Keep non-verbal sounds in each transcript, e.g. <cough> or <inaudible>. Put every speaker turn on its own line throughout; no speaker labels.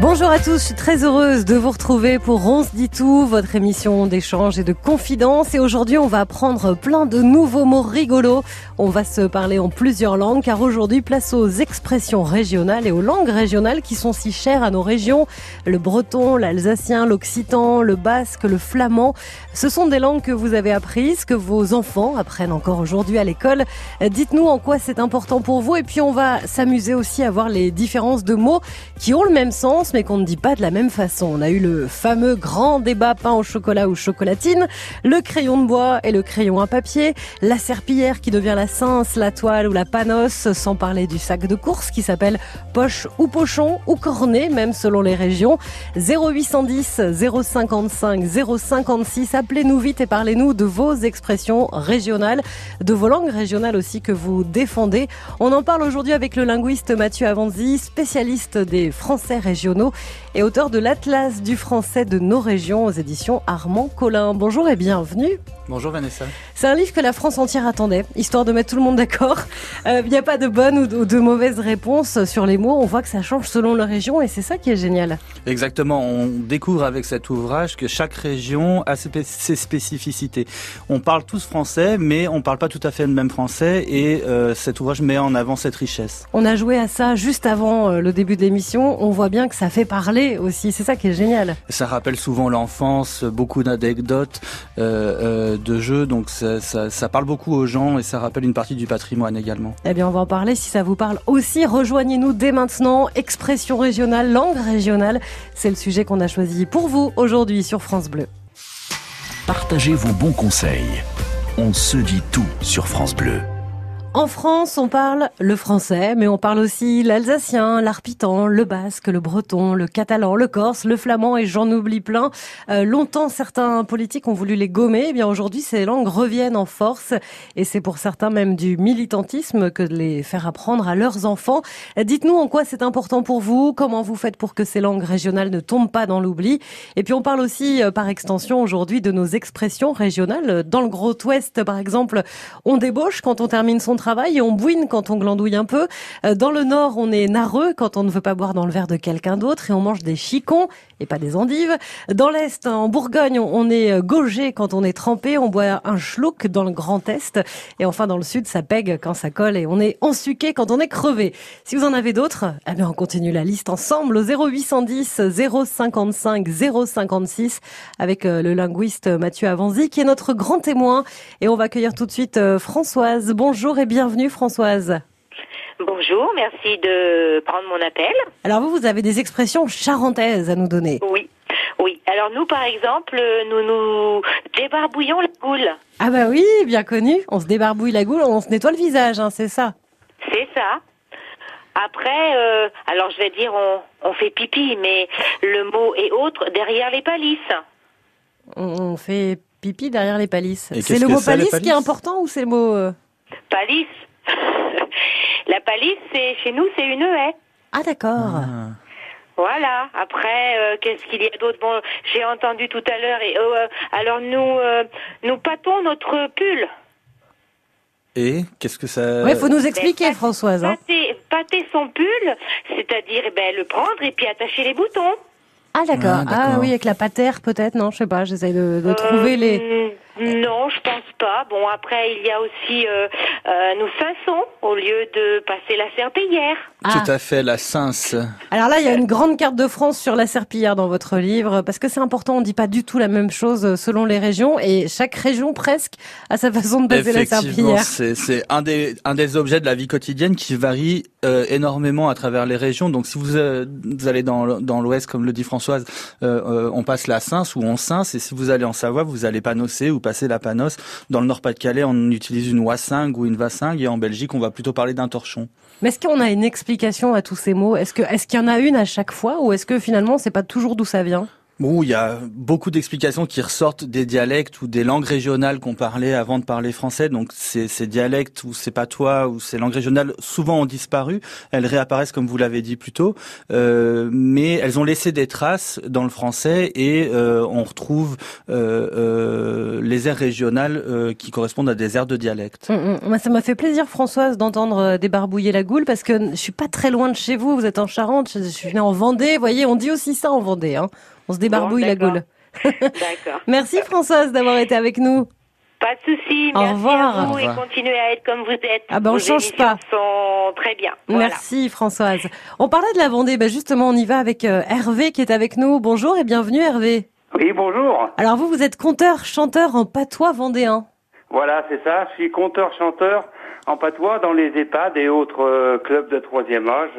Bonjour à tous, je suis très heureuse de vous retrouver pour On se dit tout, votre émission d'échange et de confidence. Et aujourd'hui, on va apprendre plein de nouveaux mots rigolos. On va se parler en plusieurs langues, car aujourd'hui, place aux expressions régionales et aux langues régionales qui sont si chères à nos régions. Le breton, l'alsacien, l'occitan, le basque, le flamand. Ce sont des langues que vous avez apprises, que vos enfants apprennent encore aujourd'hui à l'école. Dites-nous en quoi c'est important pour vous. Et puis, on va s'amuser aussi à voir les différences de mots qui ont le même sens mais qu'on ne dit pas de la même façon. On a eu le fameux grand débat pain au chocolat ou chocolatine, le crayon de bois et le crayon à papier, la serpillière qui devient la cince, la toile ou la panos, sans parler du sac de course qui s'appelle poche ou pochon ou cornet, même selon les régions. 0810 055 056, appelez-nous vite et parlez-nous de vos expressions régionales, de vos langues régionales aussi que vous défendez. On en parle aujourd'hui avec le linguiste Mathieu Avanzi, spécialiste des Français régionaux et auteur de l'Atlas du français de nos régions aux éditions Armand Collin. Bonjour et bienvenue.
Bonjour Vanessa.
C'est un livre que la France entière attendait, histoire de mettre tout le monde d'accord. Euh, il n'y a pas de bonnes ou de, mauvaises réponses sur les mots. On voit que ça change selon la région et c'est ça qui est génial.
Exactement. On découvre avec cet ouvrage que chaque région a ses spécificités. On parle tous français, mais on ne parle pas tout à fait le même français et euh, cet ouvrage met en avant cette richesse.
On a joué à ça juste avant euh, le début de l'émission. On voit bien que ça fait parler aussi. C'est ça qui est génial.
Ça rappelle souvent l'enfance, beaucoup d'anecdotes de jeux, donc ça, ça, parle beaucoup aux gens et ça rappelle une partie du patrimoine également.
Eh bien, on va en parler si ça vous parle aussi. Rejoignez-nous dès maintenant. Expression régionale, langue régionale, c'est le sujet qu'on a choisi pour vous aujourd'hui sur France Bleu.
Partagez vos bons conseils. On se dit tout sur France Bleu.
En France, on parle le français, mais on parle aussi l'alsacien, l'arpitan, le basque, le breton, le catalan, le corse, le flamand et j'en oublie plein. Euh, longtemps, certains politiques ont voulu les gommer. Eh bien, aujourd'hui, ces langues reviennent en force et c'est pour certains même du militantisme que de les faire apprendre à leurs enfants. Dites-nous en quoi c'est important pour vous, comment vous faites pour que ces langues régionales ne tombent pas dans l'oubli. Et puis, on parle aussi, euh, par extension, aujourd'hui de nos expressions régionales. Dans le Gros Ouest, par exemple, on débauche quand on termine son travail et on bouine quand on glandouille un peu. Euh, dans le nord, on est narreux quand on ne veut pas boire dans le verre de quelqu'un d'autre et on mange des chicons et pas des endives. Dans l'est, en Bourgogne, on est euh, gaugé quand on est trempé, on boit un schluck dans le Grand Est et enfin dans le sud, ça pègue quand ça colle et on est ensuqué quand on est crevé. Si vous en avez d'autres, eh on continue la liste ensemble au 0810 055 056 avec euh, le linguiste Mathieu Avanzi qui est notre grand témoin et on va accueillir tout de suite Françoise. Bonjour et bienvenue Françoise.
Bonjour, merci de prendre mon appel.
Alors vous, vous avez des expressions charentaises à nous donner.
Oui. Oui, alors nous par exemple, nous nous débarbouillons la goule.
Ah bah oui, bien connu, on se débarbouille la goule, on se nettoie le visage, hein, c'est ça.
C'est ça. Après, euh, alors je vais dire on, fait pipi, mais le mot est autre derrière les palisses.
On, fait pipi derrière les palisses. C'est le mot palisse, qui est important ou c'est le mot... Euh
Palisse. <laughs> la palisse, c'est chez nous, c'est une haie.
Ah d'accord. Ah.
Voilà. Après, euh, qu'est-ce qu'il y a d'autre? Bon, j'ai entendu tout à l'heure. Et euh, alors nous, euh, nous pâtons notre pull.
Et qu'est-ce que ça
Il faut nous expliquer, ben, Françoise. Hein.
Pâter, son pull, c'est-à-dire eh ben, le prendre et puis attacher les boutons.
Ah d'accord. Ah, ah, oui, avec la patère peut-être, non, je sais pas, j'essaie de, de trouver les...
Non, je pense pas. Bon, après, il y a aussi euh, euh, nous cinçons au lieu de passer la serpillière.
Tout ah. à fait, la cince.
Alors là, il y a une grande carte de France sur la serpillière dans votre livre, parce que c'est important, on dit pas du tout la même chose selon les régions, et chaire région presque a sa façon de passer la serpillière.
C'est un des, un des objets de la vie quotidienne qui varie euh, énormément à travers les régions. Donc si vous, euh, vous allez dans, dans l'Ouest, comme le dit Françoise, euh, on passe la cince ou on cince, et si vous allez en Savoie, vous allez panosser ou passer la panos. Dans le Nord-Pas-de-Calais, on utilise une wassingue ou une vassingue, et en Belgique, on va plutôt parler d'un torchon.
Mais est-ce qu'on a une explication à tous ces mots? Est-ce est-ce qu'il y en a une à chaque fois, ou est-ce que finalement, c'est pas toujours d'où ça vient?
Bon, il y a beaucoup d'explications qui ressortent des dialectes ou des langues régionales qu'on parlait avant de parler français. Donc ces, dialectes ou ces patois ou ces langues régionales souvent ont disparu. Elles réapparaissent comme vous l'avez dit plus tôt, euh, mais elles ont laissé des traces dans le français et euh, on retrouve euh, euh les aires régionales euh, qui correspondent à des aires de dialecte.
Hum, hum. Ça m'a fait plaisir Françoise d'entendre euh, débarbouiller la goule parce que je suis pas très loin de chez vous. Vous êtes en Charente, je suis en Vendée. Vous voyez, on dit aussi ça en Vendée. Hein. On se débarbouille
Bon,
la goule. <laughs>
D'accord.
Merci Françoise d'avoir été avec nous.
Pas de souci.
Au
Merci
revoir.
à vous et continuez à être comme vous êtes.
Ah ben, on
Vos
change pas.
sont très bien. Voilà.
Merci Françoise. On parlait de la Vendée, ben justement on y va avec euh, Hervé qui est avec nous. Bonjour et bienvenue Hervé.
Oui, bonjour.
Alors vous, vous êtes conteur, chanteur en patois vendéen.
Voilà, c'est ça. Je suis conteur-chanteur en patois dans les EHPAD et autres euh, clubs de troisième âge,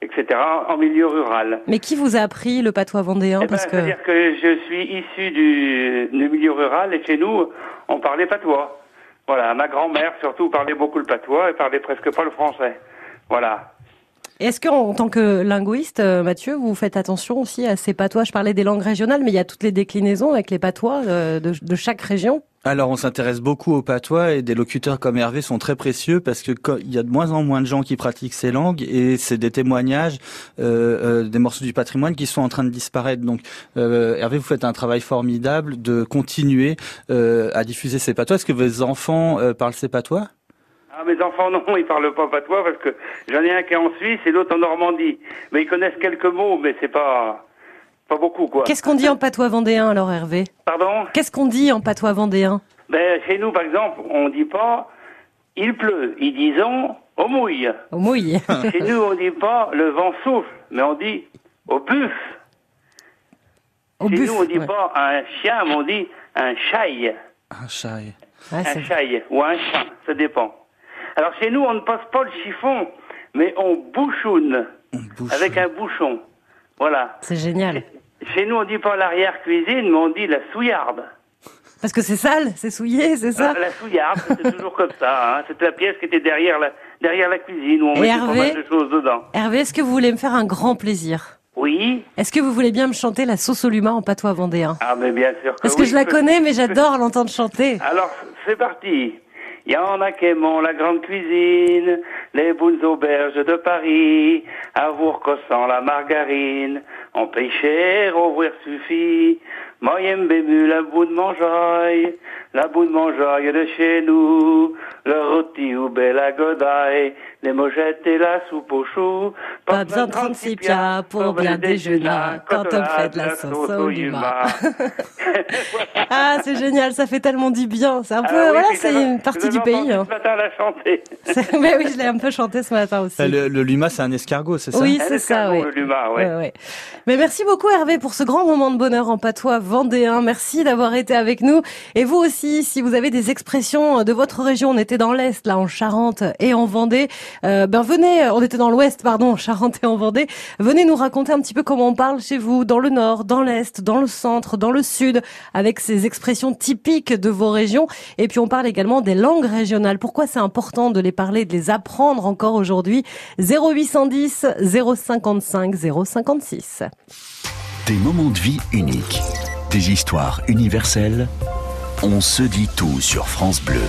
etc., en milieu rural.
Mais qui vous a appris le patois vendéen?
Eh ben,
Parce que
C'est-à-dire que je suis issu du, du milieu rural et chez nous, on parlait patois. Voilà, ma grand-mère surtout parlait beaucoup le patois et parlait presque pas le français. Voilà.
est-ce que en tant que linguiste, euh, Mathieu, vous faites attention aussi à ces patois? Je parlais des langues régionales, mais il y a toutes les déclinaisons avec les patois euh, de, de chaque région.
Alors on s'intéresse beaucoup au patois et des locuteurs comme Hervé sont très précieux parce que il y a de moins en moins de gens qui pratiquent ces langues et c'est des témoignages, euh, euh, des morceaux du patrimoine qui sont en train de disparaître. Donc euh, Hervé, vous faites un travail formidable de continuer euh, à diffuser ces patois. Est-ce que vos enfants euh, parlent ces patois?
Ah, mes enfants, non, ils parlent pas patois parce que j'en ai un qui est en Suisse et l'autre en Normandie. Mais ils connaissent quelques mots, mais c'est pas, pas beaucoup, quoi.
Qu'est-ce qu'on dit en patois vendéen alors Hervé?
Pardon?
Qu'est-ce qu'on dit en patois vendéen?
Ben, chez nous, par exemple, on dit pas il pleut, ils disons au mouille.
Au mouille. <laughs>
chez nous, on dit pas le vent souffle, mais on dit au buff.
Au
chez
buff.
nous, on dit
ouais.
pas un chien, mais on dit un chaille.
Un
Ouais,
un chaille ou un chat, ça dépend. Alors chez nous, on ne passe pas le chiffon, mais on bouchoune
on bouche.
avec un bouchon. Voilà.
c'est génial.
Chez nous, on dit pas l'arrière-cuisine, mais on dit la souillarde.
Parce que c'est sale, c'est souillé, c'est ça
Ah, la souillarde, c'était toujours comme ça. Hein. C'était la pièce qui était derrière la, derrière la cuisine, où on
Et
mettait pas mal de choses dedans.
Hervé, est-ce que vous voulez me faire un grand plaisir?
Oui.
Est-ce que vous voulez bien me chanter la sauce au luma en patois vendéen?
Ah, mais bien sûr que
Parce que je la connais, mais j'adore l'entendre chanter.
Alors, c'est parti. Il y en a qui la grande cuisine, les bonnes auberges de Paris, à Vourcossant la margarine, en paye cher, ouvrir suffit. Moi, j'aime bému la bout de mangeaille, la bout de mangeaille de chez nous, le rôti ou belle à godaille, les mojettes et la soupe aux choux.
Pas besoin de 36 pias pour bien déjeuner, quand on fait de la sauce au luma. <laughs> Ah, c'est génial, ça fait tellement du bien. C'est un peu,
Ah oui,
voilà, c'est une partie du pays. hein.
Ce matin, la chanter. <laughs>
Mais oui, je l'ai un peu chanté ce matin aussi.
Ah, Le, luma, c'est un escargot, c'est ça
Oui, c'est ça, oui. Mais merci beaucoup Hervé pour ce grand moment de bonheur en patois vendéen. Merci d'avoir été avec nous. Et vous aussi, si vous avez des expressions de votre région, on était dans l'Est, là en Charente et en Vendée, euh, ben venez, on était dans l'Ouest, pardon, en Charente et en Vendée, venez nous raconter un petit peu comment on parle chez vous, dans le Nord, dans l'Est, dans le Centre, dans le Sud, avec ces expressions typiques de vos régions. Et puis on parle également des langues régionales. Pourquoi c'est important de les parler, de les apprendre encore aujourd'hui? 0810 055 056.
Des moments de vie uniques, des histoires universelles. On se dit tout sur France Bleu.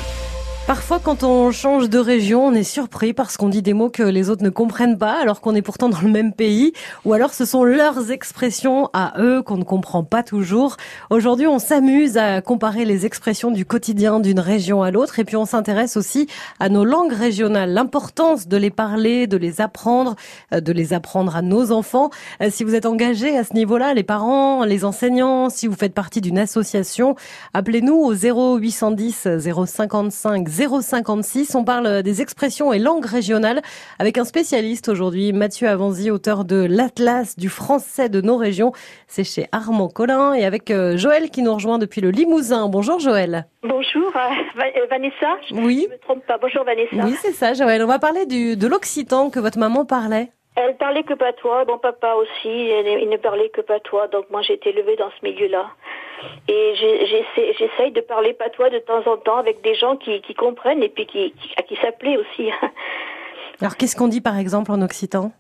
Parfois, quand on change de région, on est surpris parce qu'on dit des mots que les autres ne comprennent pas, alors qu'on est pourtant dans le même pays, ou alors ce sont leurs expressions à eux qu'on ne comprend pas toujours. Aujourd'hui, on s'amuse à comparer les expressions du quotidien d'une région à l'autre, et puis on s'intéresse aussi à nos langues régionales, l'importance de les parler, de les apprendre, euh, de les apprendre à nos enfants. Euh, Si vous êtes engagé à ce niveau-là, les parents, les enseignants, si vous faites partie d'une association, appelez-nous au 0810 055 056. On parle des expressions et langues régionales avec un spécialiste aujourd'hui, Mathieu Avanzi, auteur de l'Atlas du français de nos régions. C'est chez Armand Collin et avec euh, Joël qui nous rejoint depuis le Limousin. Bonjour Joël.
Bonjour, euh, euh, Vanessa. Je
Oui.
me trompe pas. Bonjour Vanessa.
Oui, c'est ça Joël. On va parler du, de l'occitan que votre maman parlait.
Elle parlait que patois, mon papa aussi, il il ne parlait que patois, donc moi j'ai été élevée dans ce milieu-là. Et j'essaye de parler patois de temps en temps avec des gens qui, comprennent et puis qui, qui, à qui s'appelait aussi. <laughs>
Alors qu'est-ce qu'on dit par exemple en occitan?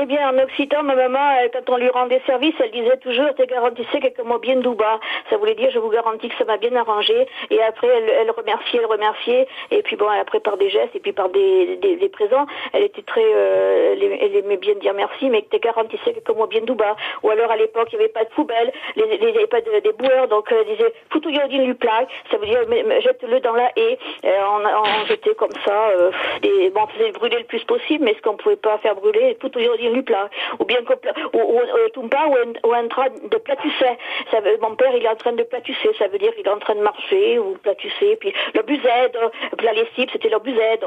Eh bien, en Occitan, ma maman, euh, quand on lui rendait service, elle disait toujours, te garantissez quelques mots bien douba. Ça voulait dire, je vous garantis que ça m'a bien arrangé. Et après, elle, elle remerciait, elle remerciait. Et puis bon, après par des gestes et puis par des, des, des présents. Elle était très, euh, elle, aimait- bien dire merci, mais que te garantissez quelques mots bien douba. Ou alors, à l'époque, il n'y avait pas de poubelle, il n'y avait pas de, des boueurs, donc euh, elle disait, foutu yodin lui plaque. Ça veut dire, jette-le dans la haie. Euh, on, on jetait comme ça, euh, des, bon, on faisait brûler le plus possible, mais ce qu'on pouvait pas faire brûler, foutu yodin plaque. Ou bien, ou, ou, euh, tumpa, ou, ou en train de platusser. Ça veut, mon père, il est en train de platusser, ça veut dire qu'il est en train de marcher, ou platusser, puis le buzède, puis la lessive, c'était le buzède.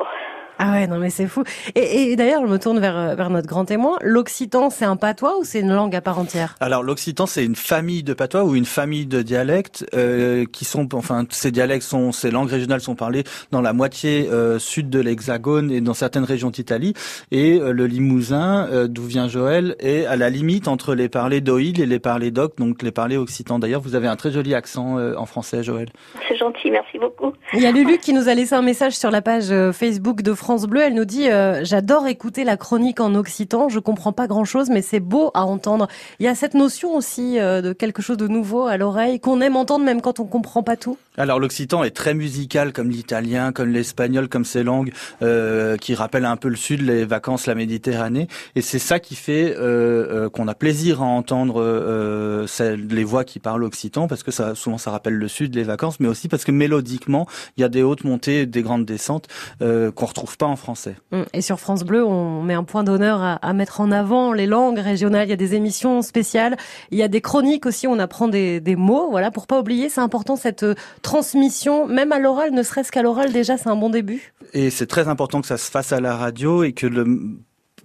Ah ouais, non mais c'est fou. Et, et d'ailleurs, je me tourne vers, euh, vers notre grand témoin. L'occitan, c'est un patois ou c'est une langue à part entière?
Alors l'occitan c'est une famille de patois ou une famille de dialectes euh, qui sont enfin ces dialectes sont ces langues régionales sont parlées dans la moitié euh, sud de l'Hexagone et dans certaines régions d'Italie et euh, le Limousin euh, d'où vient Joël est à la limite entre les parlers d'Oïl et les parlers d'Oc donc les parlers occitans. D'ailleurs vous avez un très joli accent euh, en français Joël.
C'est gentil, merci beaucoup.
Il y a Lulu qui nous a laissé un message sur la page Facebook de France Bleu. Elle nous dit euh, J'adore écouter la chronique en occitan. Je comprends pas grand chose, mais c'est beau à entendre. Il y a cette notion aussi euh, de quelque chose de nouveau à l'oreille qu'on aime entendre même quand on comprend pas tout.
Alors l'occitan est très musical comme l'italien, comme l'espagnol, comme ces langues euh, qui rappellent un peu le sud, les vacances, la Méditerranée. Et c'est ça qui fait euh, euh, qu'on a plaisir à entendre euh, les voix qui parlent occitan, parce que ça, souvent ça rappelle le sud, les vacances, mais aussi parce que mélodiquement, il y a des hautes montées, des grandes descentes euh, qu'on retrouve pas en français.
Mm. Et sur France Bleu, on met un point d'honneur à, à mettre en avant les langues régionales. Il y a des émissions spéciales, il y a des chroniques aussi. On apprend des, des mots, voilà, pour pas oublier. C'est important cette euh, transmission, même à l'oral, ne serait-ce qu'à l'oral déjà, c'est un bon début.
Et c'est très important que ça se fasse à la radio et que le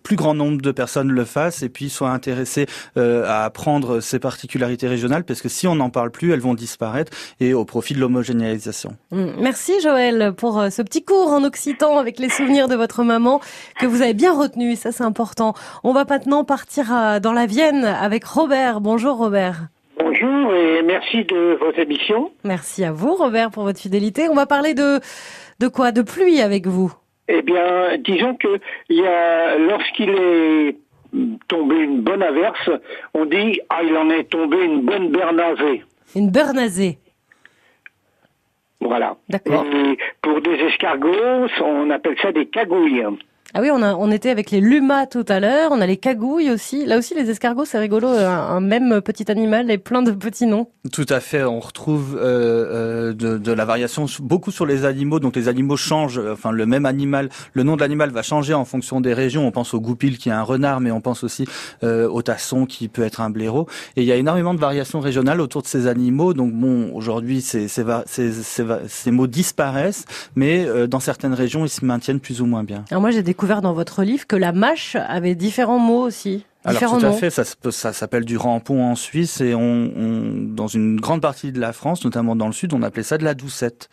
plus grand nombre de personnes le fassent et puis soient intéressées euh, à apprendre ces particularités régionales parce que si on n'en parle plus, elles vont disparaître et au profit de l'homogénéisation.
Mm. Merci Joël pour euh, ce petit cours en occitan avec les souvenirs de votre maman que vous avez bien retenu. Ça c'est important. On va maintenant partir dans la Vienne avec Robert. Bonjour Robert.
Bonjour et merci de votre émission.
Merci à vous Robert pour votre fidélité. On va parler de de quoi? De pluie avec vous?
Eh bien, disons que il y a, lorsqu'il est tombé une bonne averse, on dit ah il en est tombé une bonne bernazée.
Une bernazée.
Voilà.
D'accord.
Et pour des escargots, on appelle ça des cagouilles.
Ah oui, on, a, on était avec les lumas tout à l'heure, on a les cagouilles aussi. Là aussi, les escargots, c'est rigolo, un, un même petit animal et plein de petits noms.
Tout à fait, on retrouve euh, euh, de, de la variation beaucoup sur les animaux. Donc les animaux changent, euh, enfin le même animal, le nom de l'animal va changer en fonction des régions. On pense au goupil qui est un renard, mais on pense aussi euh, au tasson qui peut être un blaireau. Et il y a énormément de variations régionales autour de ces animaux. Donc bon, aujourd'hui ces, mots disparaissent, mais euh, dans certaines régions ils se maintiennent plus ou moins bien.
Alors moi, j'ai découvert dans votre livre que la mâche avait différents mots aussi.
Alors tout à fait, ça, s'appelle du rampon en Suisse et on, on- dans une grande partie de la France, notamment dans le sud, on appelait ça de la doucette.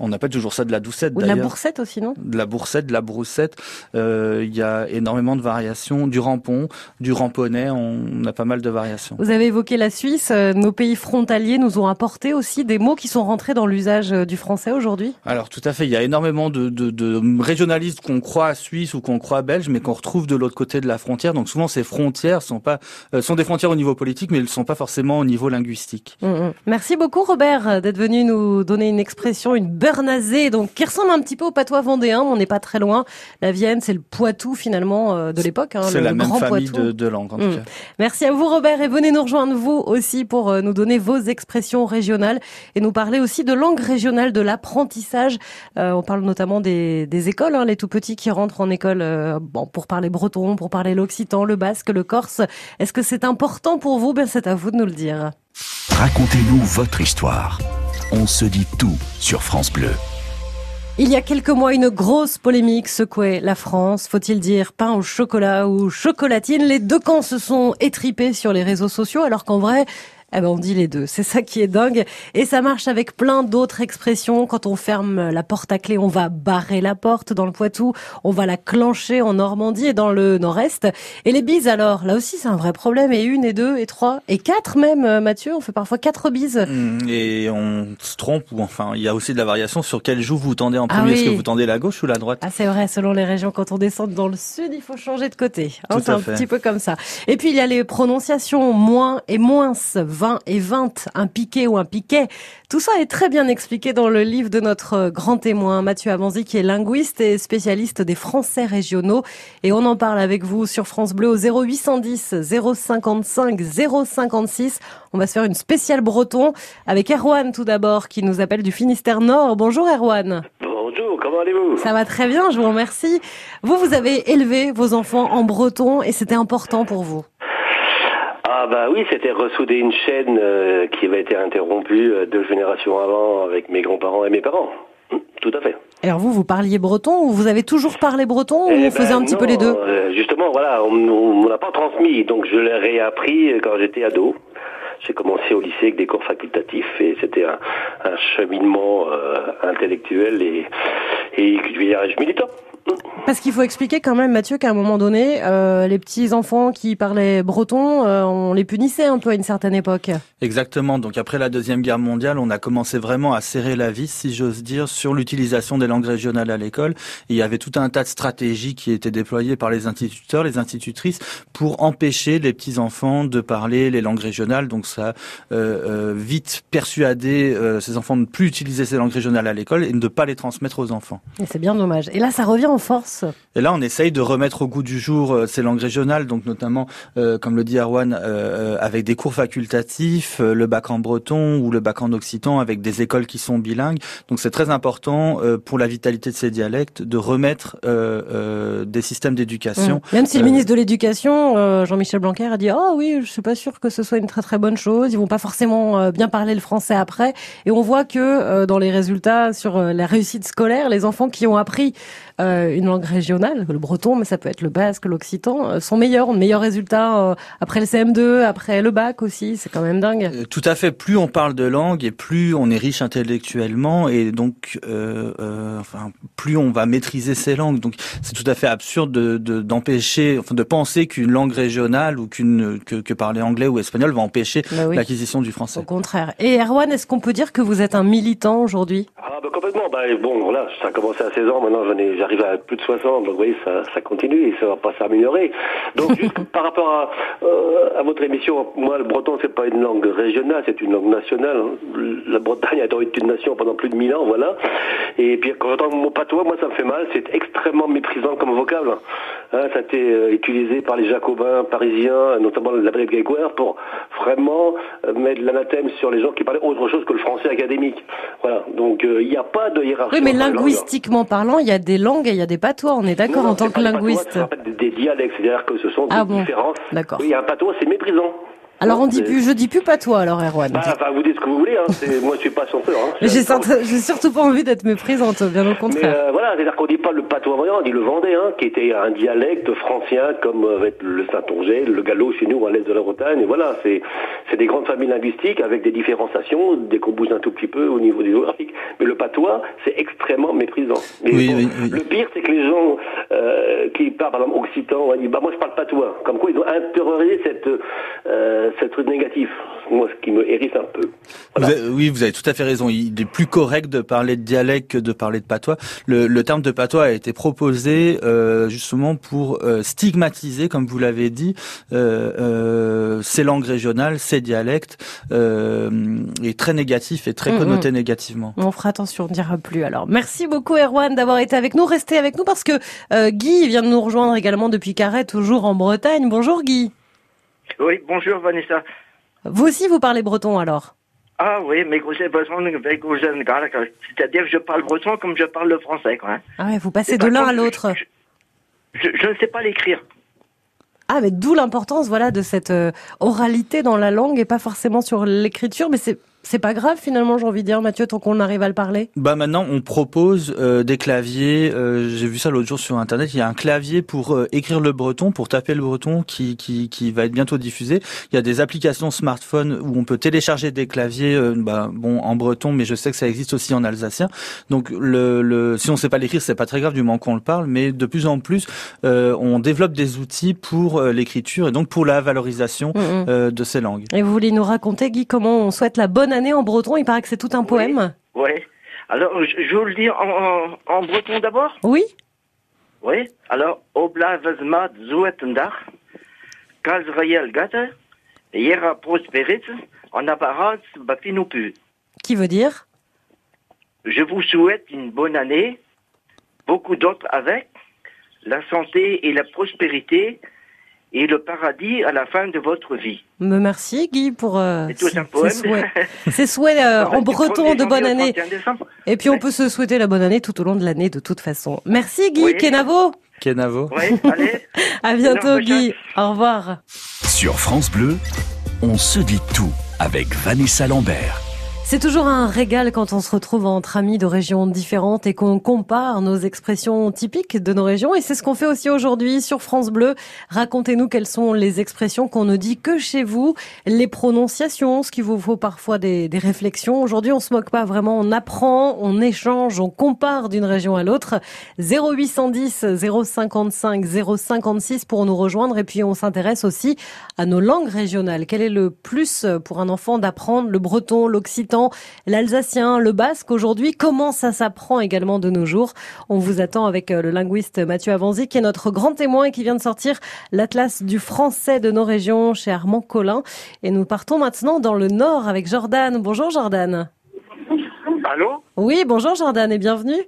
On appelle toujours ça de la doucette
Ou de la boursette aussi, non?
De la boursette, de la broussette. Euh, Il y a énormément de variations. Du rampon, du ramponnet, on, a pas mal de variations.
Vous avez évoqué la Suisse. euh, Nos pays frontaliers nous ont apporté aussi des mots qui sont rentrés dans l'usage euh, du français aujourd'hui.
Alors tout à fait, il y a énormément de, de, de régionalistes qu'on croit suisses ou qu'on croit belges, mais qu'on retrouve de l'autre côté de la frontière. Donc souvent ces frontières sont pas euh, sont des frontières au niveau politique, mais elles ne sont pas forcément au niveau linguistique.
Mm, mm. Merci beaucoup Robert d'être venu nous donner une expression, une bernazée, donc qui ressemble un petit peu au patois vendéen, mais on n'est pas très loin. La Vienne, c'est le Poitou finalement euh, de l'époque, hein,
C'est
le
la même
grand
famille
Poitou.
de, de langues en tout
Mm.
cas.
Merci à vous Robert et venez nous rejoindre vous aussi pour euh, nous donner vos expressions régionales et nous parler aussi de langue régionale, de l'apprentissage. Euh, on parle notamment des, des écoles, hein, les tout petits qui rentrent en école bon, pour parler breton, pour parler l'occitan, le basque, le corse. Est-ce que c'est important pour vous? Ben c'est à vous de nous le dire.
Racontez-nous votre histoire. On se dit tout sur France Bleu.
Il y a quelques mois, une grosse polémique secouait la France. Faut-il dire pain au chocolat ou chocolatine? Les deux camps se sont étripés sur les réseaux sociaux, alors qu'en vrai, Eh ben on dit les deux, c'est ça qui est dingue. Et ça marche avec plein d'autres expressions. Quand on ferme la porte à clé, on va barrer la porte dans le Poitou, on va la clencher en Normandie et dans le Nord-Est. Et les bises alors, là aussi c'est un vrai problème. Et une, et deux, et trois, et quatre même, euh, Mathieu, on fait parfois quatre bises.
Mmh, et on se trompe, ou enfin il y a aussi de la variation sur quelle joue vous tendez en
Ah
premier. Est-ce que vous tendez la gauche ou la droite?
Ah c'est vrai, selon les régions, quand on descend dans le sud, il faut changer de côté. Hein, c'est un
fait.
petit peu comme ça. Et puis il y a les prononciations moins et moins, 20 et 20, un piquet ou un piquet. Tout ça est très bien expliqué dans le livre de notre grand témoin Mathieu Avanzi qui est linguiste et spécialiste des français régionaux. Et on en parle avec vous sur France Bleu au 0810 055 056. On va se faire une spéciale breton avec Erwan tout d'abord qui nous appelle du Finistère Nord. Bonjour Erwan.
Bonjour, comment allez-vous?
Ça va très bien, je vous remercie. Vous, vous avez élevé vos enfants en breton et c'était important pour vous?
Ah bah oui, c'était ressouder une chaîne euh, qui avait été interrompue euh, deux générations avant avec mes grands-parents et mes parents. Hum, Tout à fait.
Alors vous, vous parliez breton ou vous avez toujours parlé breton ou
Eh
vous faisiez
ben
un petit peu les deux?
euh, Justement, voilà, on ne l'a pas transmis, donc je l'ai réappris quand j'étais ado. J'ai commencé au lycée avec des cours facultatifs et c'était un, un cheminement intellectuel et, et je dirais, militant.
Parce qu'il faut expliquer quand même, Mathieu, qu'à un moment donné, euh, les petits enfants qui parlaient breton, euh, on les punissait un peu à une certaine époque.
Exactement. Donc après la deuxième guerre mondiale, on a commencé vraiment à serrer la vis, si j'ose dire, sur l'utilisation des langues régionales à l'école. Il y avait tout un tas de stratégies qui étaient déployées par les instituteurs, les institutrices, pour empêcher les petits enfants de parler les langues régionales. Donc ça a euh, euh, vite persuadé ces enfants de ne plus utiliser ces langues régionales à l'école et de ne pas les transmettre aux enfants.
Et c'est bien dommage. Et là, ça revient en force.
Et là, on essaye de remettre au goût du jour euh, ces langues régionales, donc notamment, euh, comme le dit Erwan, euh, avec des cours facultatifs, euh, le bac en breton ou le bac en occitan, avec des écoles qui sont bilingues. Donc c'est très important pour la vitalité de ces dialectes de remettre des systèmes d'éducation.
Mm. Même si le ministre de l'Éducation, Jean-Michel Blanquer, a dit oh oui, je suis pas sûr que ce soit une très très bonne chose. Ils vont pas forcément bien parler le français après. Et on voit que dans les résultats sur la réussite scolaire, les enfants qui ont appris euh, une langue régionale, le breton, mais ça peut être le basque, l'occitan, euh, sont meilleurs, ont de meilleurs résultats euh, après le CM2, après le bac aussi. C'est quand même dingue.
Euh, Tout à fait. Plus on parle de langue et plus on est riche intellectuellement et donc euh, euh, enfin plus on va maîtriser ces langues. Donc c'est tout à fait absurde de de- d'empêcher, enfin de penser qu'une langue régionale ou qu'une que, que parler anglais ou espagnol va empêcher
Bah oui.
l'acquisition du français.
Au contraire. Et Erwan, est-ce qu'on peut dire que vous êtes un militant aujourd'hui?
Ah bah complètement, bah, bon voilà, ça a commencé à 16 ans, maintenant j'en ai, j'arrive à plus de 60, donc vous voyez, ça, ça continue et ça va pas s'améliorer. Donc juste <laughs> par rapport à, euh, à votre émission, moi le breton c'est pas une langue régionale, c'est une langue nationale. hein. La Bretagne a été une nation pendant plus de 1000 ans, voilà. Et puis quand j'entends le mot patois, moi ça me fait mal, c'est extrêmement méprisant comme vocable. Hein, ça a été euh, utilisé par les jacobins parisiens, notamment la brigade Grégoire, pour vraiment euh, mettre l'anathème sur les gens qui parlaient autre chose que le français académique. Voilà, donc il n'y a pas de hiérarchie.
Oui, mais linguistiquement parlant, il y a des langues et il y a des patois. On est d'accord en tant que
patois,
linguiste.
s'appelle des, dialectes, c'est-à-dire que ce sont
Ah
des
bon,
différences.
d'accord.
Oui, un patois, c'est méprisant.
Alors on dit plus, je dis plus patois alors Erwan.
Ah, enfin, vous dites ce que vous voulez, hein. c'est- moi je suis pas chanteur. Hein.
Mais J'ai surtout, pas envie d'être méprisante, bien au
Mais
contraire.
euh, voilà, c'est-à-dire qu'on dit pas le patois voyant, on dit le vendéen, qui était un dialecte francien comme euh, avec le saint-ongais, le gallo chez nous à l'est de la Bretagne. Et voilà, c'est c'est des grandes familles linguistiques avec des différenciations, dès qu'on bouge un tout petit peu au niveau des géographiques. Mais le patois, c'est extrêmement méprisant. Mais
Oui,
bon,
oui, oui.
Le pire, c'est que les gens euh, qui parlent par exemple occitan, on dit bah moi je parle patois. Comme quoi ils ont intériorisé cette cette truc négatif. Moi, ce qui me hérisse un peu.
Vous avez- oui, vous avez tout à fait raison. Il est plus correct de parler de dialecte que de parler de patois. Le, le terme de patois a été proposé euh, justement pour euh, stigmatiser, comme vous l'avez dit, euh, euh, ces langues régionales, ces dialectes, euh, et très négatif et très connoté négativement.
On fera attention, on ne dira plus alors. Merci beaucoup Erwan d'avoir été avec nous. Restez avec nous parce que euh, Guy vient de nous rejoindre également depuis Carré, toujours en Bretagne. Bonjour Guy.
Oui, bonjour Vanessa.
Vous aussi vous parlez breton alors
Ah oui, mais C'est-à-dire que je parle breton comme je parle le français, quoi. hein.
Ah ouais, vous passez de l'un à l'autre.
Je, je ne sais pas l'écrire.
Ah, mais d'où l'importance, voilà, de cette euh, oralité dans la langue et pas forcément sur l'écriture, mais c'est C'est pas grave finalement, j'ai envie de dire, Mathieu, tant qu'on arrive à le parler.
Bah maintenant, on propose euh, des claviers. euh, J'ai vu ça l'autre jour sur internet. Il y a un clavier pour euh, écrire le breton, pour taper le breton, qui, qui qui va être bientôt diffusé. Il y a des applications smartphone où on peut télécharger des claviers, bah, bon en breton, mais je sais que ça existe aussi en alsacien. Donc le, le si on sait pas l'écrire, c'est pas très grave du moment qu'on le parle. Mais de plus en plus, on développe des outils pour l'écriture et donc pour la valorisation
Mhm.
euh, de ces langues.
Et vous voulez nous raconter, Guy, comment on souhaite la bonne année en breton Il paraît que c'est tout un poème.
Oui. Alors, je, je vais le dire en, en, en breton d'abord
Oui
Oui. Alors, Obla Vezmat Zuetendach, Kazrael Gata, Yera Prosperit, en apparence Bafinopu.
Qui veut dire?
Je vous souhaite une bonne année, beaucoup d'autres avec, la santé et la prospérité, et le paradis à la fin de votre vie.
Me merci, Guy, pour euh, ces-
un poème.
ces souhaits, <laughs> ces souhaits euh, en breton de bonne année. Et puis on peut se souhaiter la bonne année tout au long de l'année de toute façon. Merci Guy
Oui.
Kenavo.
Kenavo.
Oui, allez. <laughs>
À bientôt Guy. Au revoir.
Sur France Bleu, on se dit tout avec Vanessa Lambert.
C'est toujours un régal quand on se retrouve entre amis de régions différentes et qu'on compare nos expressions typiques de nos régions. Et c'est ce qu'on fait aussi aujourd'hui sur France Bleu. Racontez-nous quelles sont les expressions qu'on ne dit que chez vous, les prononciations, ce qui vous faut parfois des, des réflexions. Aujourd'hui, on se moque pas vraiment, on apprend, on échange, on compare d'une région à l'autre. 0810 055 056 pour nous rejoindre. Et puis, on s'intéresse aussi à nos langues régionales. Quel est le plus pour un enfant d'apprendre le breton, l'occitan, l'alsacien, le basque aujourd'hui Comment ça s'apprend également de nos jours? On vous attend avec euh, le linguiste Mathieu Avanzi qui est notre grand témoin et qui vient de sortir l'Atlas du français de nos régions chez Armand Collin. Et nous partons maintenant dans le nord avec Jordan. Bonjour Jordan.
Allô?
Oui, bonjour Jordan et bienvenue.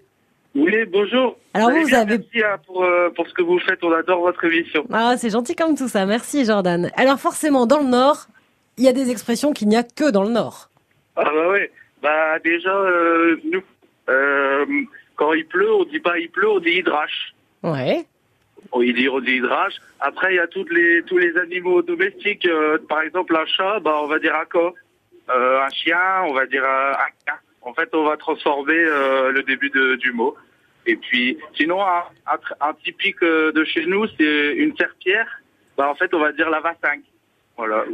Oui, bonjour.
Alors vous
bien,
avez-
Merci hein, pour, euh, pour ce que vous faites, on adore votre émission.
Ah, c'est gentil comme tout ça. Merci Jordan. Alors forcément, dans le nord, il y a des expressions qu'il n'y a que dans le nord.
Ah bah ouais, bah déjà, euh, nous, euh, quand il pleut, on dit pas il pleut, on dit hydrache.
Ouais.
On dit, on dit hydrache. Après, il y a toutes les, tous les animaux domestiques, euh, par exemple un chat, bah on va dire un co. Euh, un chien, on va dire un quin. En fait, on va transformer le début de, du mot. Et puis, sinon, un, un, typique de chez nous, c'est une serpillère. Bah, en fait, on va dire la vasingue. Voilà.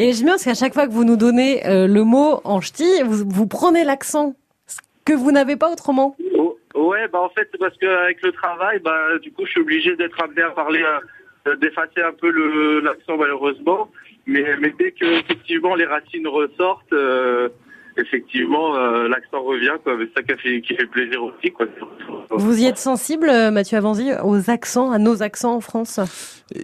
Et j'aime bien parce qu'à chaque fois que vous nous donnez euh, le mot en ch'ti, vous, prenez l'accent ce que vous n'avez pas autrement.
Oh, ouais, bah en fait, c'est parce qu'avec le travail, bah du coup, je suis obligé d'être amené à parler, euh, d'effacer un peu l'accent malheureusement. Mais, mais dès que effectivement les racines ressortent, euh, effectivement euh, l'accent revient. Quoi. Mais c'est ça qui fait, qui fait plaisir aussi. Quoi.
Vous y êtes sensible, euh, Mathieu Avanzi, aux accents, à nos accents en France?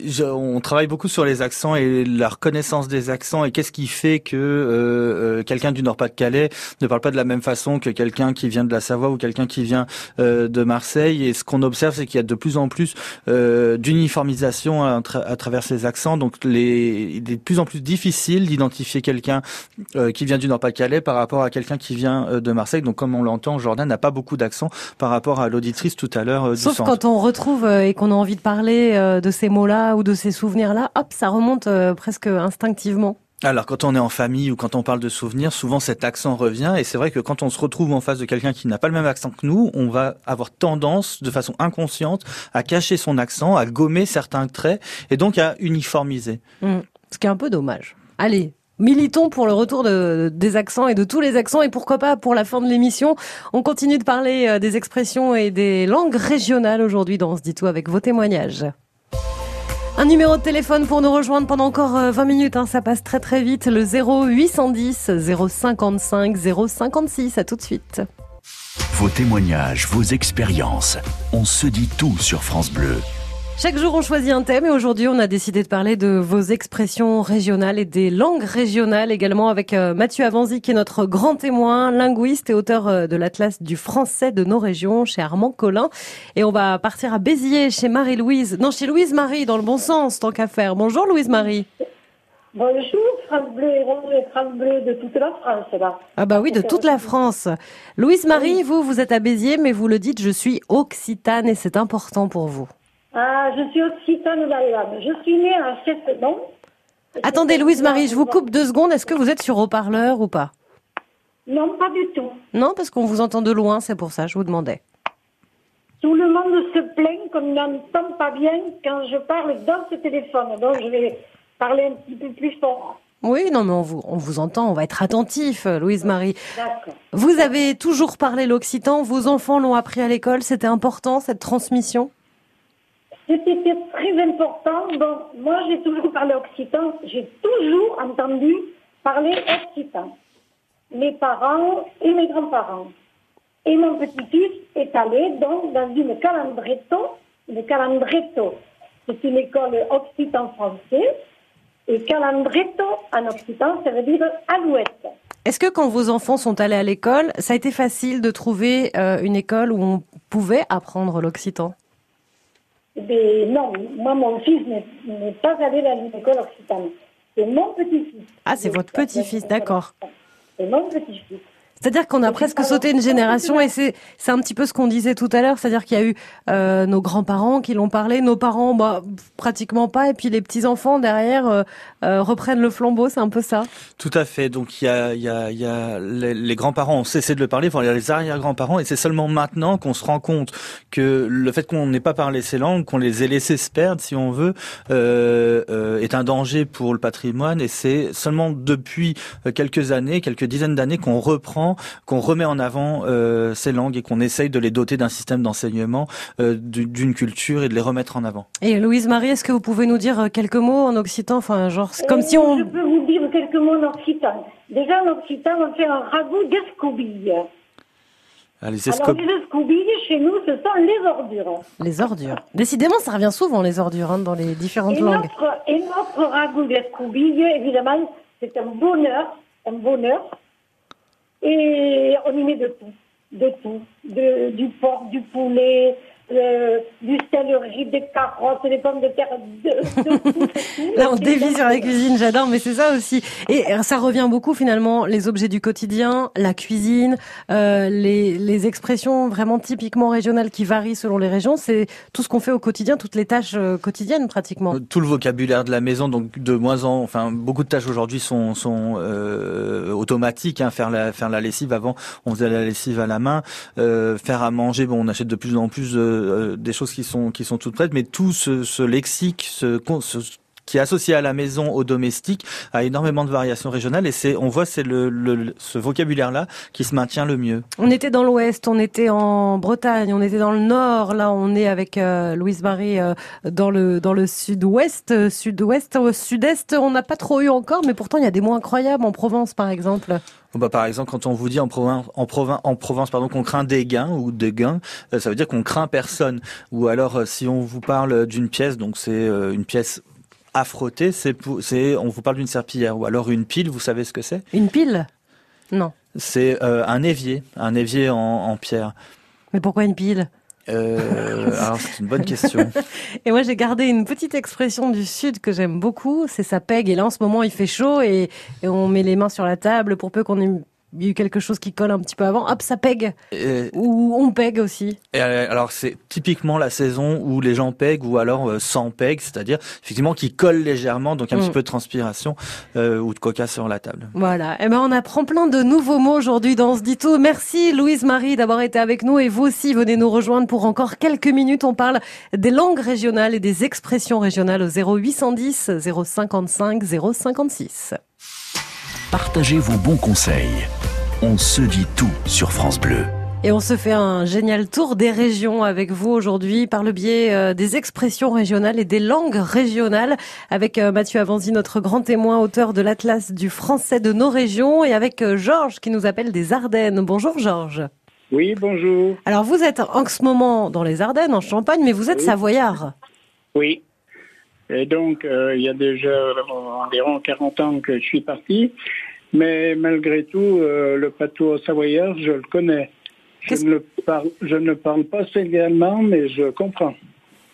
Je- on travaille beaucoup sur les accents et la reconnaissance des accents et qu'est-ce qui fait que euh, quelqu'un du Nord-Pas-de-Calais ne parle pas de la même façon que quelqu'un qui vient de la Savoie ou quelqu'un qui vient euh, de Marseille? Et ce qu'on observe, c'est qu'il y a de plus en plus euh, d'uniformisation à, tra- à travers ces accents. Donc, les, il est de plus en plus difficile d'identifier quelqu'un euh, qui vient du Nord-Pas-de-Calais par rapport à quelqu'un qui vient euh, de Marseille. Donc, comme on l'entend, Jordan n'a pas beaucoup d'accent par rapport à l'auditrice tout à l'heure euh,
Sauf
centre.
quand on retrouve euh, et qu'on a envie de parler de ces mots-là ou de ces souvenirs-là, hop, ça remonte presque instinctivement.
Alors quand on est en famille ou quand on parle de souvenirs, souvent cet accent revient et c'est vrai que quand on se retrouve en face de quelqu'un qui n'a pas le même accent que nous, on va avoir tendance de façon inconsciente à cacher son accent, à gommer certains traits et donc à uniformiser.
Hmm. Ce qui est un peu dommage. Allez. Militons pour le retour de, des accents et de tous les accents et pourquoi pas pour la fin de l'émission. On continue de parler euh, des expressions et des langues régionales aujourd'hui dans On se dit tout avec vos témoignages. Un numéro de téléphone pour nous rejoindre pendant encore euh, 20 minutes, hein, ça passe très très vite, le 0810 055 056, à tout de suite.
Vos témoignages, vos expériences, on se dit tout sur France Bleu.
Chaque jour, on choisit un thème et aujourd'hui, on a décidé de parler de vos expressions régionales et des langues régionales également avec euh, Mathieu Avanzi qui est notre grand témoin, linguiste et auteur euh, de l'Atlas du français de nos régions chez Armand Collin. Et on va partir à Béziers chez Marie-Louise. Non, chez Louise-Marie, dans le bon sens, tant qu'à faire. Bonjour Louise-Marie.
Bonjour, France Bleu France Bleu de toute la France, là.
Ah bah oui, de toute la France. Louise-Marie, vous, vous êtes à Béziers, mais vous le dites, je suis occitane et c'est important pour vous.
Ah, je suis occitane l'âme. Je suis née à Chessenon,
Attendez, Louise-Marie, je vous coupe deux secondes. Est-ce que vous êtes sur haut-parleur ou pas?
Non, pas du tout.
Non, parce qu'on vous entend de loin, c'est pour ça, je vous demandais.
Tout le monde se plaint qu'on n'entend pas bien quand je parle dans ce téléphone. Donc, je vais parler un petit peu plus fort.
Oui, non, mais on vous, on vous entend, on va être attentif, Louise-Marie.
D'accord.
Vous avez toujours parlé l'occitan, vos enfants l'ont appris à l'école, c'était important cette transmission?
C'était très important. Moi, j'ai toujours parlé occitan. J'ai toujours entendu parler occitan. Mes parents et mes grands-parents. Et mon petit-fils est allé donc dans une calendretto. Une calendretto, c'est une école occitan français. Et calendretto en occitan, ça veut dire alouette.
Est-ce que quand vos enfants sont allés à l'école, ça a été facile de trouver euh, une école où on pouvait apprendre l'occitan?
Mais non, moi, mon fils n'est n'est pas allé dans une école occitane. C'est mon petit-fils.
Ah, c'est votre petit-fils, d'accord.
C'est mon petit-fils.
C'est-à-dire qu'on a presque sauté une génération et c'est c'est un petit peu ce qu'on disait tout à l'heure, c'est-à-dire qu'il y a eu euh, nos grands-parents qui l'ont parlé, nos parents bah pratiquement pas et puis les petits enfants derrière euh, euh, reprennent le flambeau, c'est un peu ça.
Tout à fait. Donc il y a, il y a, il y a les, les grands-parents ont cessé de le parler, enfin il y a les arrière-grands-parents, et c'est seulement maintenant qu'on se rend compte que le fait qu'on n'ait pas parlé ces langues, qu'on les ait laissées se perdre, si on veut, euh, euh, est un danger pour le patrimoine. Et c'est seulement depuis quelques années, quelques dizaines d'années, qu'on reprend, qu'on remet en avant euh, ces langues et qu'on essaye de les doter d'un système d'enseignement, euh, du- d'une culture et de les remettre en avant.
Et Louise Marie, est-ce que vous pouvez nous dire euh, quelques mots en occitan, enfin genre comme si on
Je peux vous dire quelques mots en occitan. Déjà, en occitan, on fait un ragoût d'escoubille.
Ah, les
Alors,
escop-
les escobilles, chez nous, ce sont les ordures.
les ordures. Décidément, ça revient souvent les ordures hein, dans les différentes
Et
langues.
notre, et notre ragoût d'escoubille, évidemment, c'est un bonheur, un bonheur. Et on y met de tout, de tout, du porc, du poulet, euh, du céleri, des carottes, des pommes de terre, de, de de. <laughs>
Là, on dévie sur la cuisine, j'adore, mais c'est ça aussi. Et euh, ça revient beaucoup finalement, les objets du quotidien, la cuisine, euh, les, les expressions vraiment typiquement régionales qui varient selon les régions. C'est tout ce qu'on fait au quotidien, toutes les tâches euh, quotidiennes pratiquement.
tout le vocabulaire de la maison, donc de moins en, enfin beaucoup de tâches aujourd'hui sont sont euh, automatiques. Hein, faire la faire la lessive avant, on faisait la lessive à la main. Euh, faire à manger, bon, on achète de plus en plus euh, euh, des choses qui sont qui sont toutes prêtes, mais tout ce, lexique, ce, ce- qui est associé à la maison, au domestique, a énormément de variations régionales et c'est, on voit, c'est le, le ce vocabulaire-là qui se maintient le mieux.
On était dans l'Ouest, on était en Bretagne, on était dans le Nord. Là, on est avec euh, Louise Marie euh, dans le dans le Sud-Ouest, euh, Sud-Ouest, au Sud-Est. On n'a pas trop eu encore, mais pourtant il y a des mots incroyables en Provence, par exemple.
Bon, bah, par exemple, quand on vous dit en Provence, en Provence, en Provence, pardon, qu'on craint des gains ou des gains, euh, ça veut dire qu'on craint personne. Ou alors, euh, si on vous parle d'une pièce, donc c'est euh, une pièce à frotter, c'est, on vous parle d'une serpillière. Ou alors une pile, vous savez ce que c'est?
Une pile? Non.
C'est euh, un évier, un évier en, en pierre.
Mais pourquoi une pile?
Euh, alors c'est une bonne question. <laughs>
Et moi, j'ai gardé une petite expression du Sud que j'aime beaucoup, c'est ça pègue. Et là, en ce moment, il fait chaud et, et on met les mains sur la table pour peu qu'on ait eu quelque chose qui colle un petit peu avant. Hop, ça pègue.
Et,
Ou on pègue aussi.
et, euh, alors c'est typiquement la saison où les gens pèguent ou alors euh, sans pègue, c'est-à-dire effectivement qui collent légèrement, donc un
Mm.
petit peu de transpiration euh, ou de coca sur la table.
Voilà. Eh ben, on apprend plein de nouveaux mots aujourd'hui dans ce dit tout. Merci Louise Marie d'avoir été avec nous et vous aussi venez nous rejoindre pour encore quelques minutes. On parle des langues régionales et des expressions régionales au 0810 055 056.
Partagez vos bons conseils. On se dit tout sur France Bleu.
Et on se fait un génial tour des régions avec vous aujourd'hui par le biais euh, des expressions régionales et des langues régionales avec euh, Mathieu Avanzi, notre grand témoin, auteur de l'Atlas du français de nos régions et avec euh, Georges qui nous appelle des Ardennes. Bonjour Georges.
Oui, bonjour.
Alors vous êtes en ce moment dans les Ardennes, en Champagne, mais vous êtes
Oui.
savoyard.
Oui. Et donc, euh, il y a déjà environ 40 ans que je suis parti. Mais malgré tout, euh, le patois savoyard, je le connais. Je ne, le parle, je ne parle pas également, mais je comprends.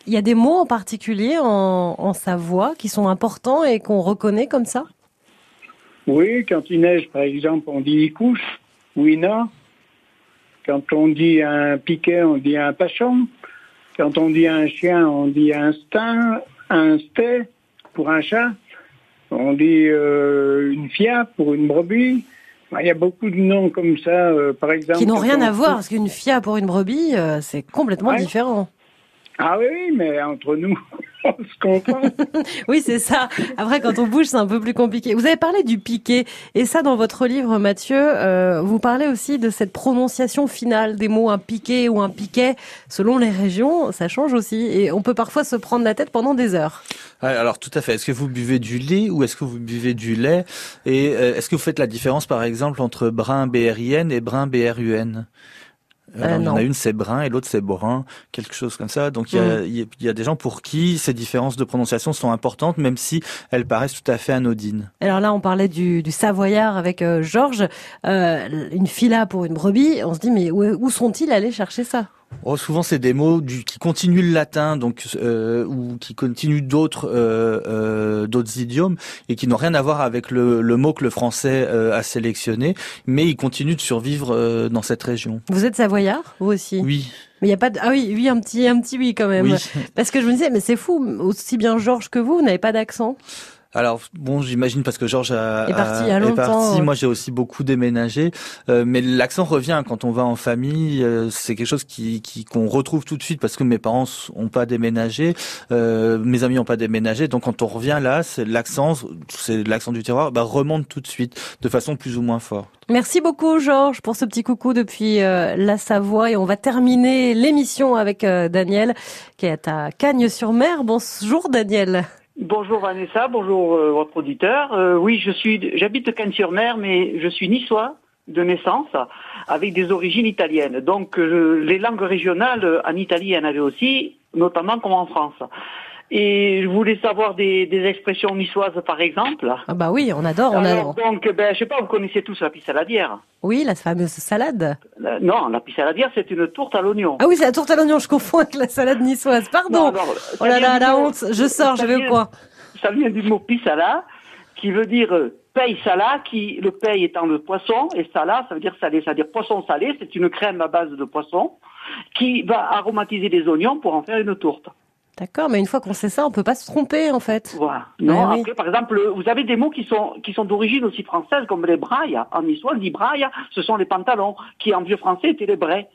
Il y a des mots en particulier en, en Savoie qui sont importants et qu'on reconnaît comme ça?
Oui, quand il neige, par exemple, on dit il couche ou il n'a. Quand on dit un piquet, on dit un pachon. Quand on dit un chien, on dit un stin, un sté pour un chat. On dit euh, une fia pour une brebis. Il y a beaucoup de noms comme ça, euh, par exemple.
Qui n'ont rien à voir, parce qu'une fia pour une brebis, euh, c'est complètement
Ouais.
différent.
Ah oui, oui, mais entre nous, <laughs> on se comprend. <laughs>
Oui, c'est ça. Après, quand on bouge, c'est un peu plus compliqué. Vous avez parlé du piqué. Et ça, dans votre livre, Mathieu, euh, vous parlez aussi de cette prononciation finale des mots, un piqué ou un piquet. Selon les régions, ça change aussi. Et on peut parfois se prendre la tête pendant des heures.
Alors tout à fait. Est-ce que vous buvez du lait ou est-ce que vous buvez du lait? Et euh, est-ce que vous faites la différence, par exemple, entre brun BRIN et brun
Euh,
il y en a une c'est brun et l'autre c'est brun, quelque chose comme ça. Donc il y, a,
Mm.
il y a- il y a des gens pour qui ces différences de prononciation sont importantes, même si elles paraissent tout à fait anodines.
Alors là, on parlait du, du Savoyard avec euh, Georges. Euh, une fila pour une brebis. On se dit, mais où, où sont-ils allés chercher ça?
Oh, souvent, c'est des mots du, qui continuent le latin, donc euh, ou qui continuent d'autres euh, euh, d'autres idiomes et qui n'ont rien à voir avec le, le mot que le français euh, a sélectionné, mais ils continuent de survivre euh, dans cette région.
Vous êtes Savoyard, vous aussi?
Oui,
Mais il y a pas de... Ah oui, oui, un petit, un petit oui quand même.
oui.
Parce que je me disais, mais c'est fou, aussi bien Georges que vous, vous n'avez pas d'accent?
Alors bon, j'imagine parce que Georges a,
Est parti il y a
est
longtemps,
parti. Moi, j'ai aussi beaucoup déménagé, euh, mais l'accent revient quand on va en famille. euh, c'est quelque chose qui qui- qu'on retrouve tout de suite parce que mes parents ont pas déménagé, euh, mes amis ont pas déménagé. Donc quand on revient là, c'est l'accent, c'est l'accent du terroir, bah, remonte tout de suite de façon plus ou moins forte.
Merci beaucoup Georges pour ce petit coucou depuis euh, la Savoie et on va terminer l'émission avec euh, Daniel qui est à Cagnes-sur-Mer. Bonjour Daniel.
Bonjour Vanessa, bonjour euh, votre auditeur. Euh, oui, je suis, j'habite Cannes-sur-Mer, mais je suis niçois de naissance, avec des origines italiennes. Donc euh, les langues régionales en Italie, y en avait aussi, notamment comme en France. Et je voulais savoir des, des expressions niçoises, par exemple.
Ah bah oui, on adore, on
Alors,
adore.
donc, ben, je sais pas, vous connaissez tous la pissaladière.
Oui, la fameuse salade.
Euh, non, la pissaladière, c'est une tourte à l'oignon.
Ah oui, c'est la tourte à l'oignon, je confonds avec la salade niçoise. Pardon.
Non, non,
oh là
vient
là,
du
la
mot-
honte. Je sors, je
ça
vais au
vient-
coin.
Ça vient du mot pisala, qui veut dire euh, paye sala, qui le paye étant le poisson, et sala, ça veut dire salé, ça veut dire poisson salé, c'est une crème à base de poisson, qui va aromatiser des oignons pour en faire une tourte.
D'accord, mais une fois qu'on sait ça, on peut pas se tromper en fait.
Voilà. Non,
oui.
par exemple, vous avez des mots qui sont, qui sont d'origine aussi française, comme les brailles. En histoire, on dit braille, ce sont les pantalons, qui en vieux français étaient les brais.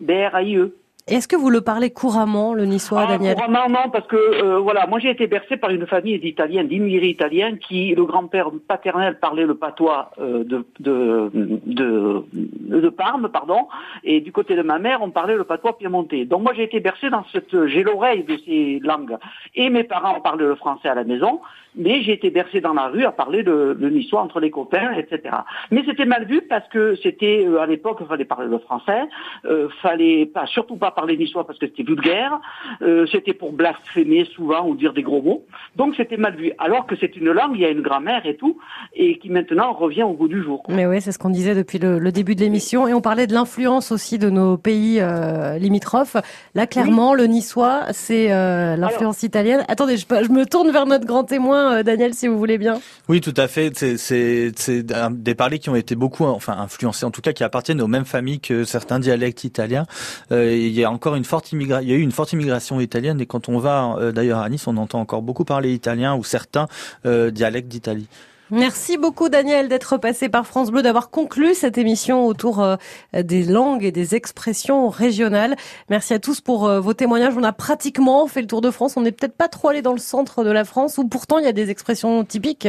B-R-A-I-E.
Est-ce que vous le parlez couramment, le niçois,
Ah,
Daniel
couramment, non, parce que euh, voilà, moi j'ai été bercé par une famille d'Italiens, d'immigrés italiens, qui le grand-père paternel parlait le patois euh, de, de, de de Parme, pardon, et du côté de ma mère, on parlait le patois piémontais. Donc moi j'ai été bercé dans cette, j'ai l'oreille de ces langues. Et mes parents parlaient le français à la maison, mais j'ai été bercé dans la rue à parler le, le niçois entre les copains, etc. Mais c'était mal vu parce que c'était euh, à l'époque, il fallait parler le français, euh, fallait pas, surtout pas parler niçois parce que c'était vulgaire, euh, c'était pour blasphémer souvent ou dire des gros mots. Donc c'était mal vu. Alors que c'est une langue, il y a une grammaire et tout, et qui maintenant revient au goût du jour.
Mais oui, c'est ce qu'on disait depuis le, le début de l'émission. Et on parlait de l'influence aussi de nos pays euh, limitrophes. Là, clairement, le niçois, c'est euh, l'influence italienne. Attendez, je, je me tourne vers notre grand témoin, euh, Daniel, si vous voulez bien.
Oui, tout à fait. C'est- des parlers qui ont été beaucoup, enfin influencés, en tout cas qui appartiennent aux mêmes familles que certains dialectes italiens. Euh, il y a encore une forte immigration, eu une forte immigration italienne et quand on va euh, d'ailleurs à Nice, on entend encore beaucoup parler italien ou certains dialectes d'Italie.
Merci beaucoup Daniel d'être passé par France Bleu, d'avoir conclu cette émission autour euh, des langues et des expressions régionales. Merci à tous pour euh, vos témoignages. On a pratiquement fait le tour de France. On n'est peut-être pas trop allé dans le centre de la France où pourtant il y a des expressions typiques.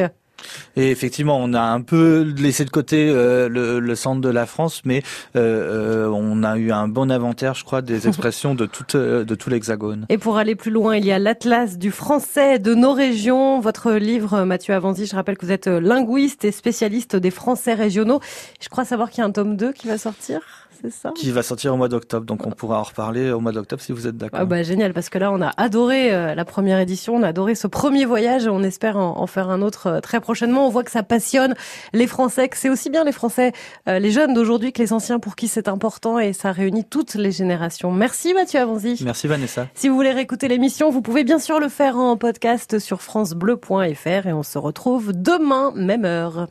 Et effectivement, on a un peu laissé de côté euh, le, le centre de la France, mais euh, euh, on a eu un bon inventaire, je crois, des <laughs> expressions de tout, euh, de tout l'Hexagone.
Et pour aller plus loin, il y a l'Atlas du français de nos régions. Votre livre, Mathieu Avanzi, je rappelle que vous êtes linguiste et spécialiste des français régionaux. Je crois savoir qu'il y a un tome 2 qui va sortir. C'est ça
Qui va sortir au mois d'octobre, donc on pourra en reparler au mois d'octobre si vous êtes d'accord.
Ah bah génial parce que là on a adoré euh, la première édition, on a adoré ce premier voyage et on espère en, en faire un autre euh, très prochainement. On voit que ça passionne les Français, que c'est aussi bien les Français, euh, les jeunes d'aujourd'hui que les anciens pour qui c'est important et ça réunit toutes les générations. Merci Mathieu Avanzi.
Merci Vanessa.
Si vous voulez réécouter l'émission, vous pouvez bien sûr le faire en podcast sur francebleu.fr et on se retrouve demain même heure.